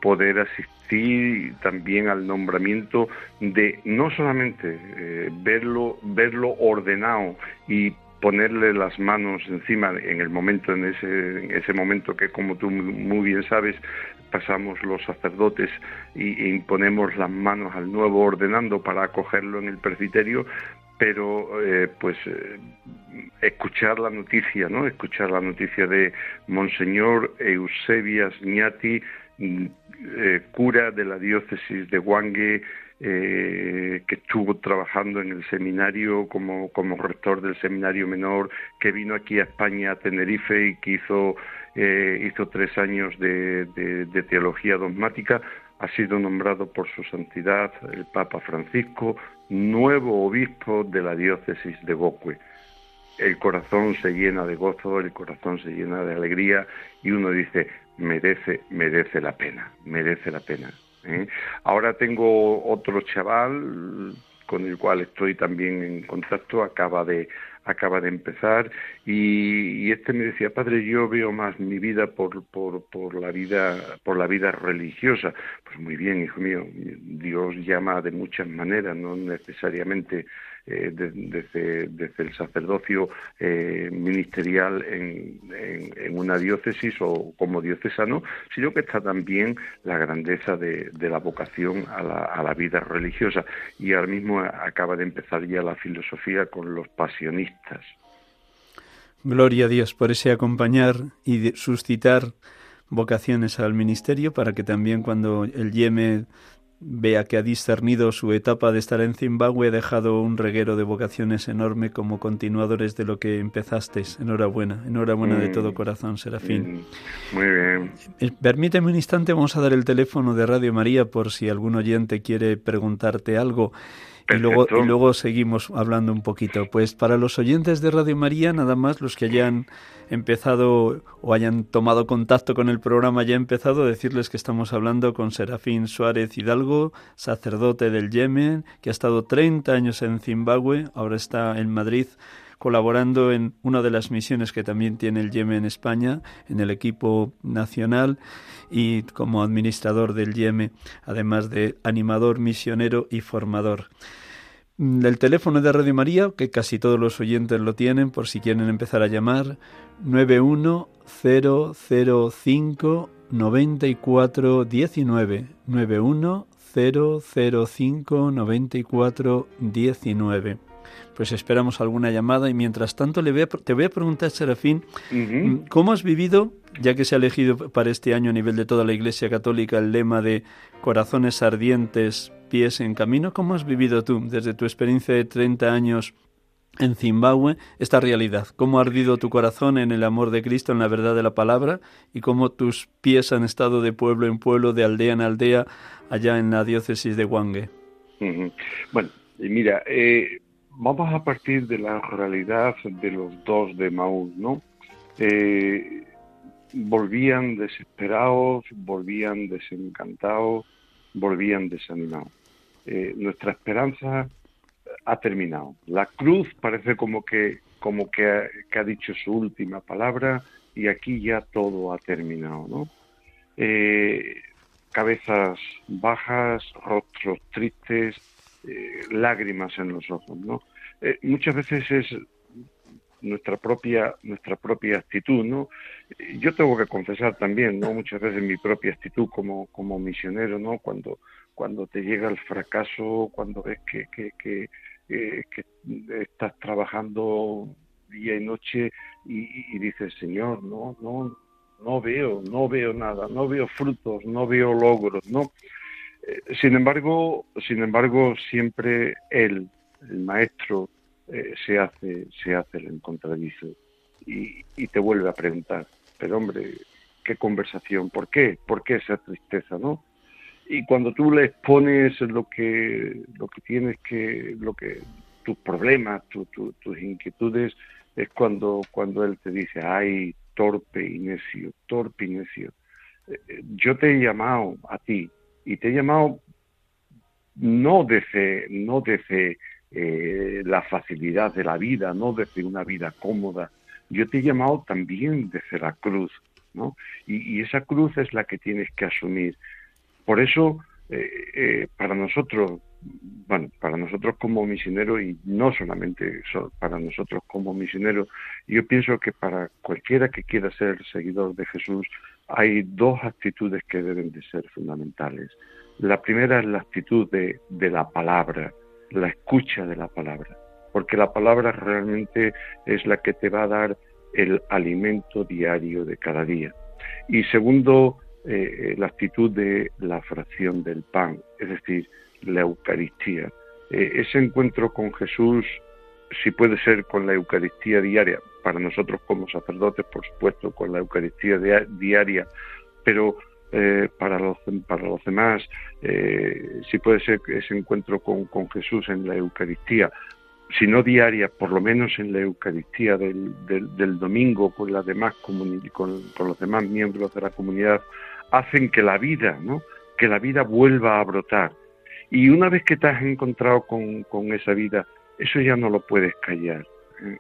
[SPEAKER 2] poder asistir también al nombramiento de no solamente eh, verlo, verlo ordenado y ponerle las manos encima en el momento, en ese, en ese momento que como tú muy bien sabes, pasamos los sacerdotes y, imponemos las manos al nuevo ordenando para acogerlo en el presbiterio, pero eh, pues eh, escuchar la noticia, ¿no? Escuchar la noticia de Monseñor Eusebias Ñati, eh, cura de la diócesis de Huangue, eh, que estuvo trabajando en el seminario como, como rector del seminario menor, que vino aquí a España, a Tenerife, y que hizo, eh, hizo tres años de, de teología dogmática, ha sido nombrado por su santidad el Papa Francisco nuevo obispo de la diócesis de Bocue el corazón se llena de gozo, el corazón se llena de alegría y uno dice, merece, merece la pena, merece la pena. ¿eh? Ahora tengo otro chaval con el cual estoy también en contacto, acaba de acaba de empezar. Y, este me decía padre yo veo más mi vida por, por, por la vida por la vida religiosa pues muy bien hijo mío Dios llama de muchas maneras no necesariamente eh, desde, el sacerdocio eh, ministerial en, en, una diócesis o como diocesano, sino que está también la grandeza de, de la vocación a la, a la, vida religiosa. Y ahora mismo acaba de empezar ya la filosofía con los pasionistas.
[SPEAKER 1] Gloria a Dios por ese acompañar y suscitar vocaciones al ministerio para que también cuando el Yeme vea que ha discernido su etapa de estar en Zimbabue, ha dejado un reguero de vocaciones enorme como continuadores de lo que empezasteis. Enhorabuena, enhorabuena de todo mm. corazón, Serafín.
[SPEAKER 2] Mm. Muy bien.
[SPEAKER 1] Permíteme un instante, vamos a dar el teléfono de Radio María por si algún oyente quiere preguntarte algo. Y luego, y luego seguimos hablando un poquito. Pues para los oyentes de Radio María, nada más los que hayan empezado o hayan tomado contacto con el programa ya empezado, decirles que estamos hablando con Serafín Suárez Hidalgo, sacerdote del Yemen, que ha estado 30 años en Zimbabue, ahora está en Madrid colaborando en una de las misiones que también tiene el YEME en España, en el equipo nacional y como administrador del YEME, además de animador, misionero y formador. Mm, el teléfono de Radio María, que casi todos los oyentes lo tienen, por si quieren empezar a llamar, 91005 9419 91005 9419 pues esperamos alguna llamada y mientras tanto le voy te voy a preguntar, Serafín, mm, ¿cómo has vivido, ya que se ha elegido para este año a nivel de toda la Iglesia Católica el lema de corazones ardientes, pies en camino, ¿cómo has vivido tú desde tu experiencia de 30 años en Zimbabue esta realidad? ¿Cómo ha ardido tu corazón en el amor de Cristo, en la verdad de la palabra? ¿Y cómo tus pies han estado de pueblo en pueblo, de aldea en aldea, allá en la diócesis de Wange?
[SPEAKER 2] Bueno, mira, eh, vamos a partir de la realidad de los dos de Maús, ¿no? Eh, volvían desesperados, volvían desencantados, volvían desanimados. Eh, nuestra esperanza ha terminado. La cruz parece como que como que ha, dicho su última palabra y aquí ya todo ha terminado, ¿no? Eh, cabezas bajas, rostros tristes, eh, lágrimas en los ojos, ¿no? Eh, muchas veces es nuestra propia nuestra propia actitud, ¿no? Yo tengo que confesar también, ¿no? Muchas veces mi propia actitud como como misionero, ¿no? Cuando cuando te llega el fracaso, cuando ves que, que, eh, estás trabajando día y noche y, y, dices, Señor, no, no, no veo, no veo nada, no veo frutos, no veo logros, ¿no? Eh, sin embargo, sin embargo, siempre él, el maestro, eh, se hace, se hace el encontradizo y, y, te vuelve a preguntar, pero hombre, qué conversación, ¿por qué? ¿Por qué esa tristeza, no? Y cuando tú le expones lo que, lo que tienes que, lo que, tus problemas, tus inquietudes, es cuando, cuando él te dice, ay, torpe y torpe y. Eh, yo te he llamado a ti, y te he llamado no desde, no desde eh, la facilidad de la vida, no desde una vida cómoda. Yo te he llamado también desde la cruz, ¿no? Y, esa cruz es la que tienes que asumir. Por eso, eh, eh, para nosotros, bueno, para nosotros como misioneros y no solamente para nosotros como misioneros, yo pienso que para cualquiera que quiera ser seguidor de Jesús, hay dos actitudes que deben de ser fundamentales. La primera es la actitud de, la palabra, la escucha de la palabra, porque la palabra realmente es la que te va a dar el alimento diario de cada día. Y segundo, eh, la actitud de la fracción del pan, es decir, la Eucaristía. Eh, ese encuentro con Jesús, si puede ser con la Eucaristía diaria, para nosotros como sacerdotes, por supuesto, con la Eucaristía diaria, pero eh, para, los, para los demás, eh, si puede ser ese encuentro con, Jesús en la Eucaristía, si no diaria, por lo menos en la Eucaristía del, del, domingo con, las demás con, con, los demás miembros de la comunidad, hacen que la vida, ¿no? que la vida vuelva a brotar. Y una vez que te has encontrado con, con esa vida, eso ya no lo puedes callar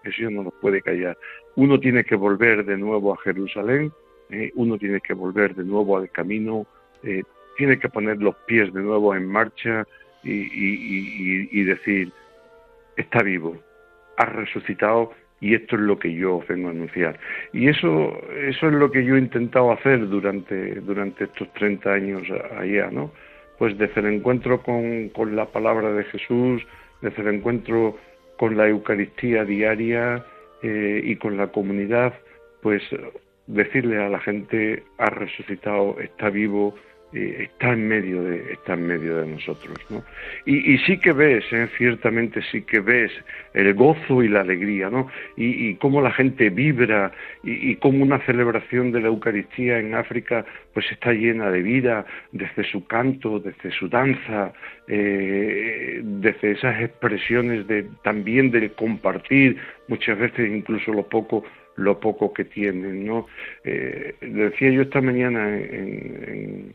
[SPEAKER 2] eso no nos puede callar. Uno tiene que volver de nuevo a Jerusalén, eh, uno tiene que volver de nuevo al camino, eh, tiene que poner los pies de nuevo en marcha y, decir, está vivo, ha resucitado y esto es lo que yo vengo a anunciar. Y eso, eso es lo que yo he intentado hacer durante, durante estos 30 años allá, ¿no? Pues desde el encuentro con, con la palabra de Jesús, desde el encuentro con la Eucaristía diaria eh, y con la comunidad, pues decirle a la gente, ha resucitado, está vivo, está en medio de está en medio de nosotros ¿no? y, sí que ves ¿eh? ciertamente sí que ves el gozo y la alegría ¿no? y, y cómo la gente vibra y, y cómo una celebración de la Eucaristía en África pues está llena de vida desde su canto desde su danza eh, desde esas expresiones de también de compartir muchas veces incluso lo poco lo poco que tienen, ¿no? Eh, decía yo esta mañana en,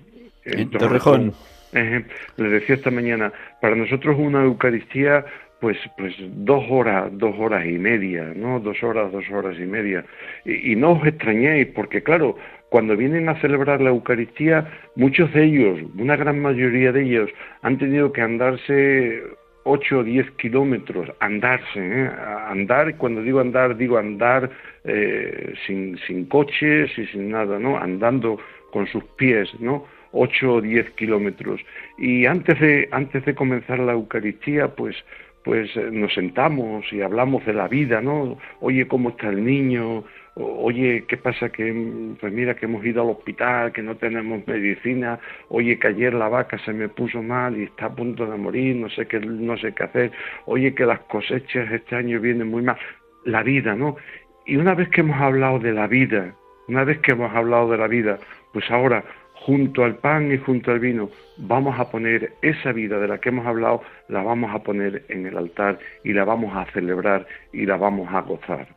[SPEAKER 1] Torrejón.
[SPEAKER 2] le decía esta mañana, para nosotros una Eucaristía pues, pues dos horas, dos horas y media, ¿no? Dos horas, dos horas y media. Y, y no os extrañéis, porque claro, cuando vienen a celebrar la Eucaristía, muchos de ellos, una gran mayoría de ellos, han tenido que andarse 8 o 10 kilómetros, andarse, ¿eh? andar, cuando digo andar, digo andar eh, sin, sin coches y sin nada, ¿no? Andando con sus pies, ¿no? 8 o 10 kilómetros. Y antes de, antes de comenzar la Eucaristía, pues, pues eh, nos sentamos y hablamos de la vida, ¿no? Oye, ¿cómo está el niño? oye, ¿qué pasa? Que, pues mira, que hemos ido al hospital, que no tenemos medicina, oye, que ayer la vaca se me puso mal y está a punto de morir, no sé qué, no sé qué hacer, oye, que las cosechas este año vienen muy mal, la vida, ¿no? Y una vez que hemos hablado de la vida, una vez que hemos hablado de la vida, pues ahora, junto al pan y junto al vino, vamos a poner esa vida de la que hemos hablado, la vamos a poner en el altar y la vamos a celebrar y la vamos a gozar.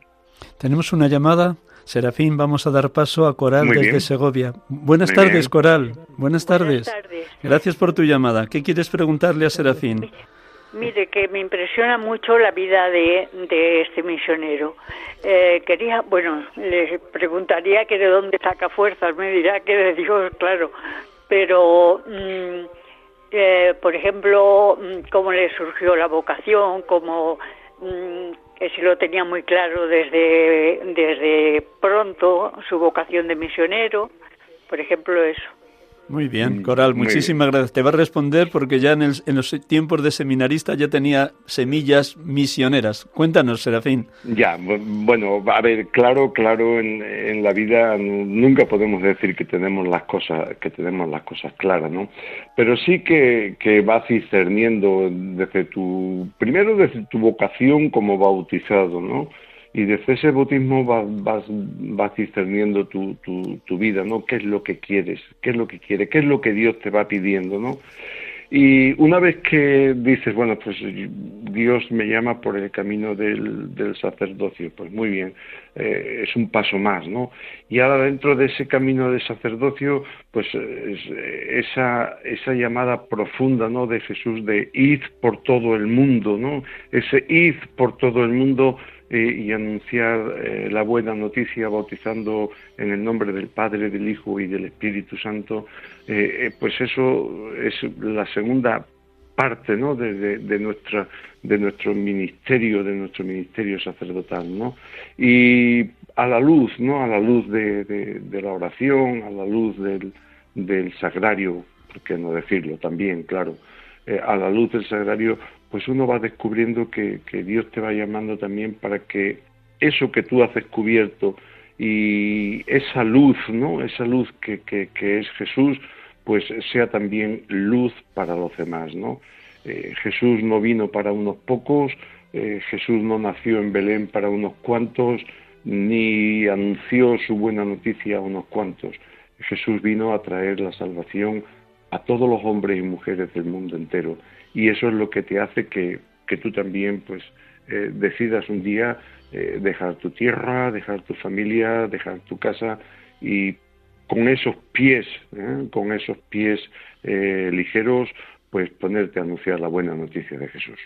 [SPEAKER 1] Tenemos una llamada. Serafín, vamos a dar paso a Coral desde Segovia. Buenas tardes, Coral. Buenas tardes. Buenas tardes. Gracias por tu llamada. ¿Qué quieres preguntarle a Serafín?
[SPEAKER 3] Mire, que me impresiona mucho la vida de, de este misionero. Eh, quería, bueno, le preguntaría que de dónde saca fuerzas, me dirá que de Dios, claro, pero, mm, eh, por ejemplo, mm, cómo le surgió la vocación, cómo mm, que si lo tenía muy claro desde, desde pronto, su vocación de misionero, por ejemplo, eso.
[SPEAKER 1] Muy bien, mm, Coral, muchísimas gracias. Te va a responder porque ya en, los tiempos de seminarista ya tenía semillas misioneras. Cuéntanos, Serafín.
[SPEAKER 2] Ya, bueno, a ver, claro, claro, en, la vida nunca podemos decir que tenemos las cosas, que tenemos las cosas claras, ¿no? Pero sí que, que vas discerniendo desde tu, primero desde tu vocación como bautizado, ¿no? Y desde ese bautismo vas, vas, vas discerniendo tu, tu, tu, vida, ¿no? ¿Qué es lo que quieres? ¿Qué es lo que quieres? ¿Qué es lo que Dios te va pidiendo, ¿no? Y una vez que dices, bueno, pues Dios me llama por el camino del, del sacerdocio, pues muy bien, eh, es un paso más, ¿no? Y ahora dentro de ese camino del sacerdocio, pues esa, esa llamada profunda, ¿no? De Jesús de id por todo el mundo, ¿no? Ese id por todo el mundo y anunciar eh, la buena noticia bautizando en el nombre del Padre, del Hijo y del Espíritu Santo, eh, eh, pues eso es la segunda parte ¿no? de, de, nuestra, de nuestro ministerio, de nuestro ministerio sacerdotal, ¿no? Y a la luz, ¿no? A la luz de, de la oración, a la luz del, del sagrario, por qué no decirlo también, claro, a la luz del sagrario, pues uno va descubriendo que, Dios te va llamando también para que eso que tú has descubierto y esa luz, ¿no? Esa luz que, es Jesús, pues sea también luz para los demás, ¿no? Eh, Jesús no vino para unos pocos, eh, Jesús no nació en Belén para unos cuantos, ni anunció su buena noticia a unos cuantos. Jesús vino a traer la salvación a todos los hombres y mujeres del mundo entero y eso es lo que te hace que, que tú también pues eh, decidas un día eh, dejar tu tierra, dejar tu familia, dejar tu casa y con esos pies, ¿eh? con esos pies ligeros, pues ponerte a anunciar la buena noticia de Jesús.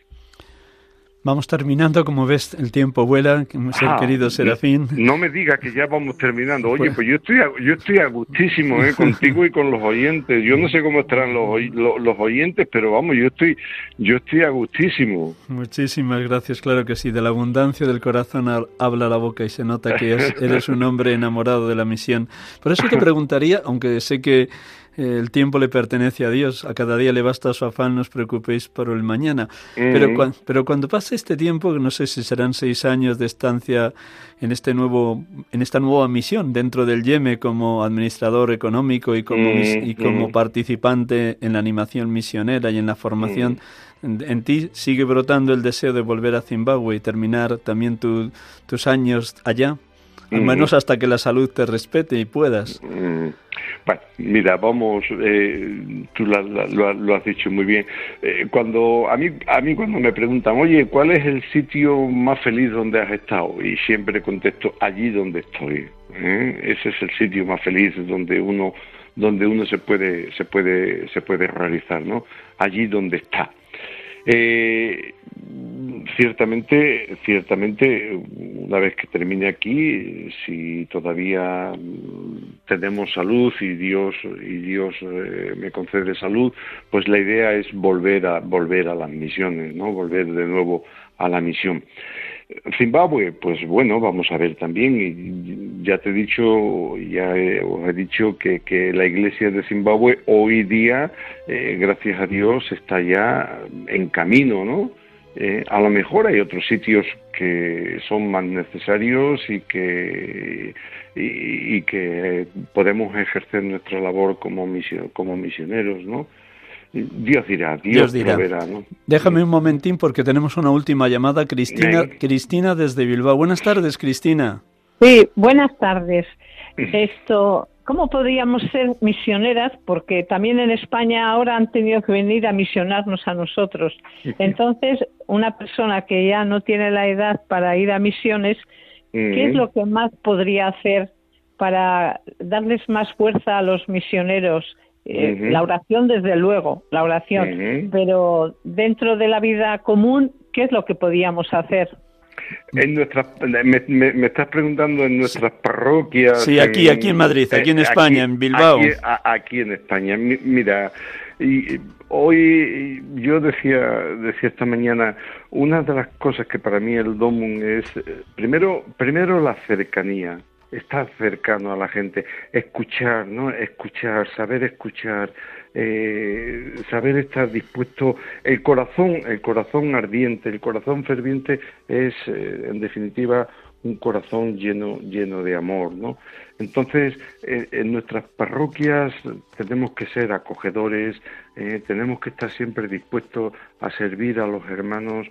[SPEAKER 1] Vamos terminando, como ves, el tiempo vuela, ser ah, querido Serafín.
[SPEAKER 2] No, me diga que ya vamos terminando. Oye, pues, pues yo estoy a, yo estoy a gustísimo ¿eh? [laughs] contigo y con los oyentes. Yo no sé cómo estarán los, los, oyentes, pero vamos, yo estoy yo estoy a gustísimo.
[SPEAKER 1] Muchísimas gracias, claro que sí. De la abundancia del corazón habla la boca y se nota que eres un hombre enamorado de la misión. Por eso te [laughs] preguntaría, aunque sé que el tiempo le pertenece a Dios, a cada día le basta su afán, no os preocupéis por el mañana. pero, pero cuando pase este tiempo, no sé si serán seis años de estancia en, este nuevo, en esta nueva misión dentro del YEME como administrador económico y como, y como participante en la animación misionera y en la formación, en, ti sigue brotando el deseo de volver a Zimbabue y terminar también tus años allá, al menos hasta que la salud te respete y puedas.
[SPEAKER 2] Bueno, mira, vamos, eh, tú lo, has dicho muy bien. Eh, cuando a mí, a mí cuando me preguntan, oye, ¿cuál es el sitio más feliz donde has estado? Y siempre contesto, allí donde estoy. ¿eh? Ese es el sitio más feliz donde uno, donde uno se puede, se puede, se puede realizar, ¿no? Allí donde está. Ciertamente, ciertamente, una vez que termine aquí, si todavía mm, tenemos salud y Dios y Dios eh, me concede salud, pues la idea es volver a volver a las misiones, ¿no? Volver de nuevo a la misión. Zimbabue, pues bueno, vamos a ver también, ya te he dicho, ya os he dicho que, la iglesia de Zimbabue hoy día, eh, gracias a Dios, está ya en camino, ¿no? Eh, a lo mejor hay otros sitios que son más necesarios y que y, que podemos ejercer nuestra labor como misioneros, ¿no? Dios dirá, Dios, dirá.
[SPEAKER 1] Déjame un momentín porque tenemos una última llamada. Cristina, Cristina desde Bilbao. Buenas tardes, Cristina.
[SPEAKER 4] Sí, buenas tardes. Esto, ¿cómo podríamos ser misioneras? Porque también en España ahora han tenido que venir a misionarnos a nosotros. Entonces, una persona que ya no tiene la edad para ir a misiones, ¿qué es lo que más podría hacer para darles más fuerza a los misioneros? Eh, la oración, desde luego, la oración, pero dentro de la vida común, ¿qué es lo que podíamos hacer?
[SPEAKER 2] En nuestra, me, estás preguntando en nuestras parroquias.
[SPEAKER 1] Sí, aquí, aquí en Madrid, aquí en España, en Bilbao.
[SPEAKER 2] Aquí, en España. Mira, y hoy yo decía, decía esta mañana, una de las cosas que para mí el Domum es, eh, primero, primero la cercanía estar cercano a la gente, escuchar, ¿no? Escuchar, saber escuchar, eh, saber estar dispuesto. El corazón, el corazón ardiente, el corazón ferviente es, eh, en definitiva, un corazón lleno, lleno de amor, ¿no? Entonces, en nuestras parroquias tenemos que ser acogedores, eh, tenemos que estar siempre dispuestos a servir a los hermanos.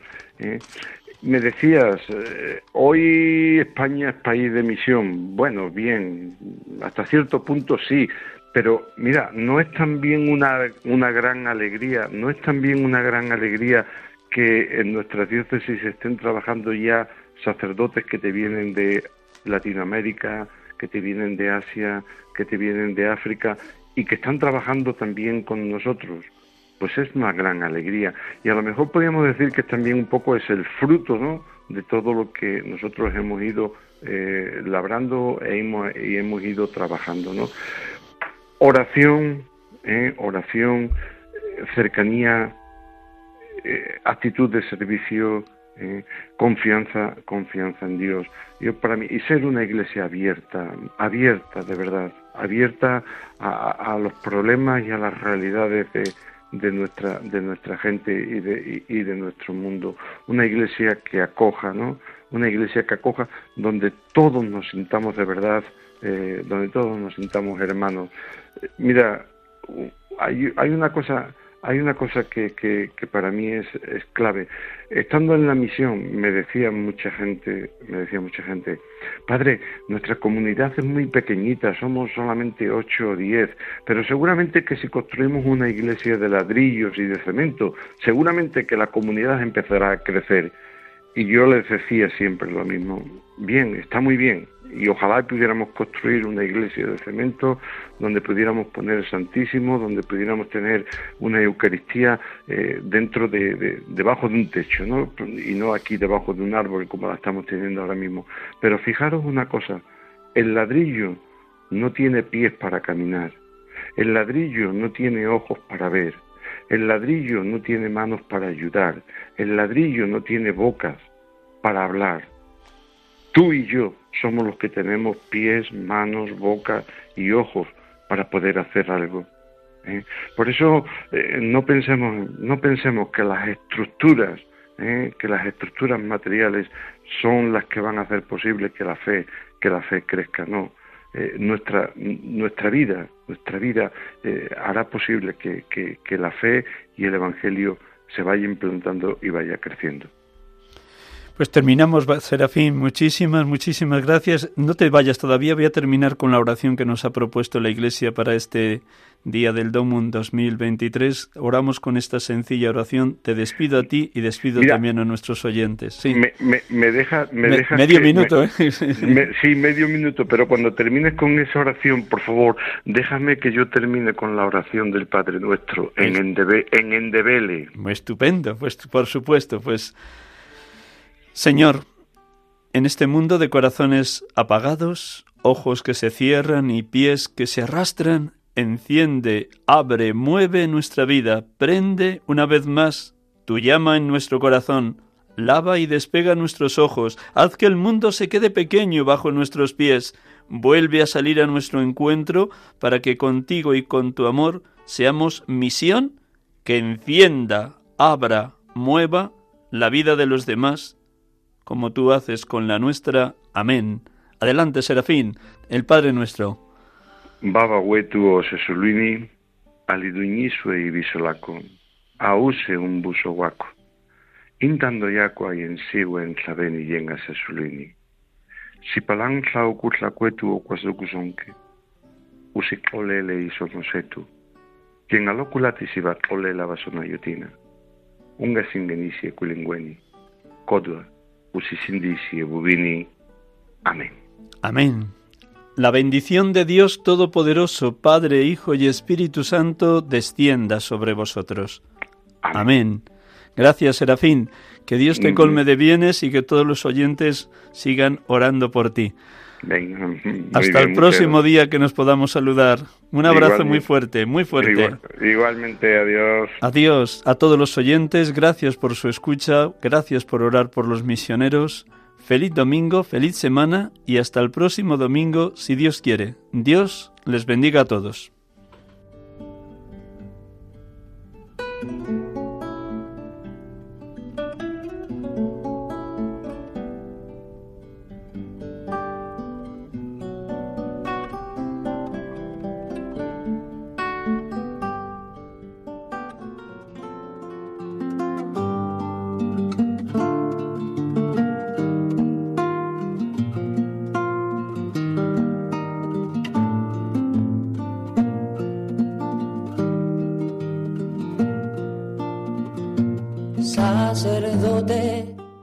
[SPEAKER 2] Me decías, eh, hoy España es país de misión. Bueno, bien, hasta cierto punto sí, pero mira, no es también una, una gran alegría, no es también una gran alegría que en nuestras diócesis estén trabajando ya sacerdotes que te vienen de Latinoamérica, que te vienen de Asia, que te vienen de África y que están trabajando también con nosotros pues es una gran alegría. Y a lo mejor podríamos decir que también un poco es el fruto ¿no? de todo lo que nosotros hemos ido eh, labrando e hemos, y hemos ido trabajando. ¿no? Oración, ¿eh? oración, cercanía, eh, actitud de servicio, confianza, confianza en Dios. Yo para mí y ser una iglesia abierta, abierta de verdad, abierta a, a los problemas y a las realidades de, de nuestra de nuestra gente y de, y, de nuestro mundo. Una iglesia que acoja no una iglesia que acoja donde todos nos sintamos de verdad eh, donde todos nos sintamos hermanos. Mira hay, hay una cosa hay una cosa que, que, para mí es, es, clave. Estando en la misión, me decía mucha gente, me decía mucha gente, padre, nuestra comunidad es muy pequeñita, somos solamente ocho o diez, pero seguramente que si construimos una iglesia de ladrillos y de cemento, seguramente que la comunidad empezará a crecer. Y yo les decía siempre lo mismo, bien, está muy bien, y ojalá pudiéramos construir una iglesia de cemento donde pudiéramos poner el Santísimo, donde pudiéramos tener una Eucaristía eh, dentro de, debajo de un techo, ¿no? Y no aquí debajo de un árbol como la estamos teniendo ahora mismo. Pero fijaros una cosa, el ladrillo no tiene pies para caminar, el ladrillo no tiene ojos para ver, el ladrillo no tiene manos para ayudar, el ladrillo no tiene bocas para hablar. Tú y yo somos los que tenemos pies, manos, boca y ojos para poder hacer algo. ¿eh? Por eso eh, no pensemos, no pensemos que las estructuras, ¿eh? que las estructuras materiales son las que van a hacer posible que la fe, que la fe crezca. No, nuestra nuestra vida, nuestra vida hará posible que, que la fe y el evangelio se vaya implantando y vaya creciendo.
[SPEAKER 1] Pues terminamos, Serafín. Muchísimas, muchísimas gracias. No te vayas todavía. Voy a terminar con la oración que nos ha propuesto la Iglesia para este día del Domum 2023. Oramos con esta sencilla oración. Te despido a ti y despido también a nuestros oyentes. Sí.
[SPEAKER 2] Me, me, deja, me,
[SPEAKER 1] medio minuto, ¿eh? [laughs]
[SPEAKER 2] sí, medio minuto. Pero cuando termines con esa oración, por favor, déjame que yo termine con la oración del Padre Nuestro en, Endebe, en Endebele.
[SPEAKER 1] Estupendo, pues por supuesto, pues. Señor, en este mundo de corazones apagados, ojos que se cierran y pies que se arrastran, enciende, abre, mueve nuestra vida, prende una vez más tu llama en nuestro corazón, lava y despega nuestros ojos, haz que el mundo se quede pequeño bajo nuestros pies, vuelve a salir a nuestro encuentro para que contigo y con tu amor seamos misión que encienda, abra, mueva la vida de los demás como tú haces con la nuestra. Amén. Adelante, Serafín, el Padre nuestro.
[SPEAKER 2] Baba wetu o sesulini, aliduinisue y bisolako, ause un buso guaco. Intando yako ay en sigo en sabeni yenga sesulini. Si palang tlau kutla kuetu o kwasukusonke, usi olele y sonosetu. Quien alokulati si bat olela basona yutina. Unga singenisi kulingweni. Kodwa, Amén.
[SPEAKER 1] Amén. La bendición de Dios Todopoderoso, Padre, Hijo y Espíritu Santo, descienda sobre vosotros. Amén. Gracias, Serafín. Que Dios te colme de bienes y que todos los oyentes sigan orando por ti. [laughs] Hasta el próximo día que nos podamos saludar. Un abrazo muy fuerte, muy fuerte.
[SPEAKER 2] igualmente, adiós.
[SPEAKER 1] Adiós a todos los oyentes, gracias por su escucha, gracias por orar por los misioneros. Feliz domingo, feliz semana y hasta el próximo domingo, si Dios quiere. Dios les bendiga a todos.